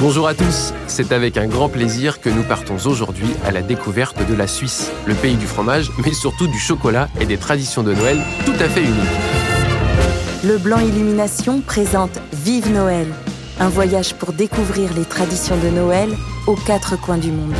Bonjour à tous, c'est avec un grand plaisir que nous partons aujourd'hui à la découverte de la Suisse, le pays du fromage, mais surtout du chocolat et des traditions de Noël tout à fait uniques. Le Blanc Illumination présente Vive Noël, un voyage pour découvrir les traditions de Noël aux quatre coins du monde.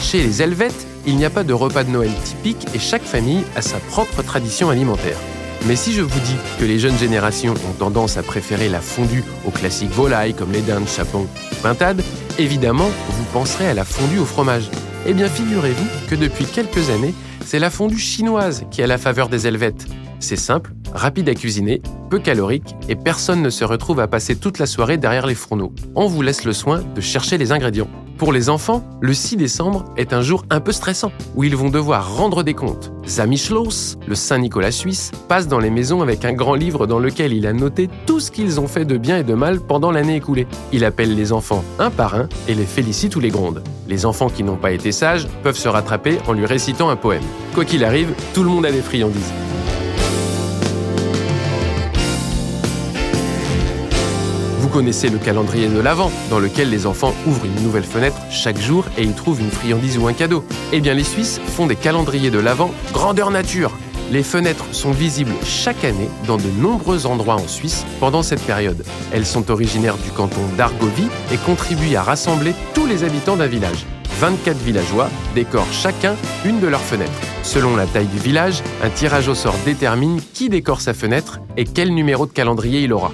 Chez les Helvètes, il n'y a pas de repas de Noël typique et chaque famille a sa propre tradition alimentaire. Mais si je vous dis que les jeunes générations ont tendance à préférer la fondue aux classiques volailles comme les dindes, chapons ou pintades, évidemment, vous penserez à la fondue au fromage. Eh bien, figurez-vous que depuis quelques années, c'est la fondue chinoise qui a la faveur des Helvètes. C'est simple, rapide à cuisiner, peu calorique et personne ne se retrouve à passer toute la soirée derrière les fourneaux. On vous laisse le soin de chercher les ingrédients. Pour les enfants, le 6 décembre est un jour un peu stressant, où ils vont devoir rendre des comptes. Zamischlos, le Saint-Nicolas suisse, passe dans les maisons avec un grand livre dans lequel il a noté tout ce qu'ils ont fait de bien et de mal pendant l'année écoulée. Il appelle les enfants un par un et les félicite ou les gronde. Les enfants qui n'ont pas été sages peuvent se rattraper en lui récitant un poème. Quoi qu'il arrive, tout le monde a des friandises. Connaissez le calendrier de l'Avent, dans lequel les enfants ouvrent une nouvelle fenêtre chaque jour et y trouvent une friandise ou un cadeau. Eh bien, les Suisses font des calendriers de l'Avent grandeur nature. Les fenêtres sont visibles chaque année dans de nombreux endroits en Suisse pendant cette période. Elles sont originaires du canton d'Argovie et contribuent à rassembler tous les habitants d'un village. 24 villageois décorent chacun une de leurs fenêtres. Selon la taille du village, un tirage au sort détermine qui décore sa fenêtre et quel numéro de calendrier il aura.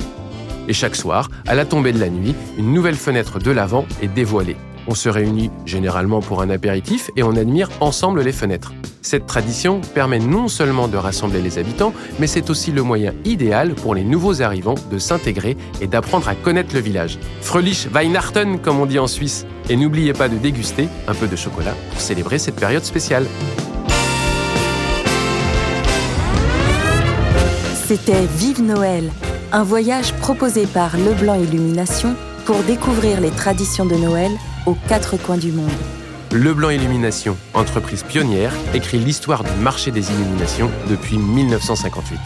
Et chaque soir, à la tombée de la nuit, une nouvelle fenêtre de l'avant est dévoilée. On se réunit généralement pour un apéritif et on admire ensemble les fenêtres. Cette tradition permet non seulement de rassembler les habitants, mais c'est aussi le moyen idéal pour les nouveaux arrivants de s'intégrer et d'apprendre à connaître le village. Fröhlich Weihnachten, comme on dit en Suisse. Et n'oubliez pas de déguster un peu de chocolat pour célébrer cette période spéciale. C'était Vive Noël, un voyage proposé par Leblanc Illumination pour découvrir les traditions de Noël aux quatre coins du monde. Leblanc Illumination, entreprise pionnière, écrit l'histoire du marché des illuminations depuis 1958.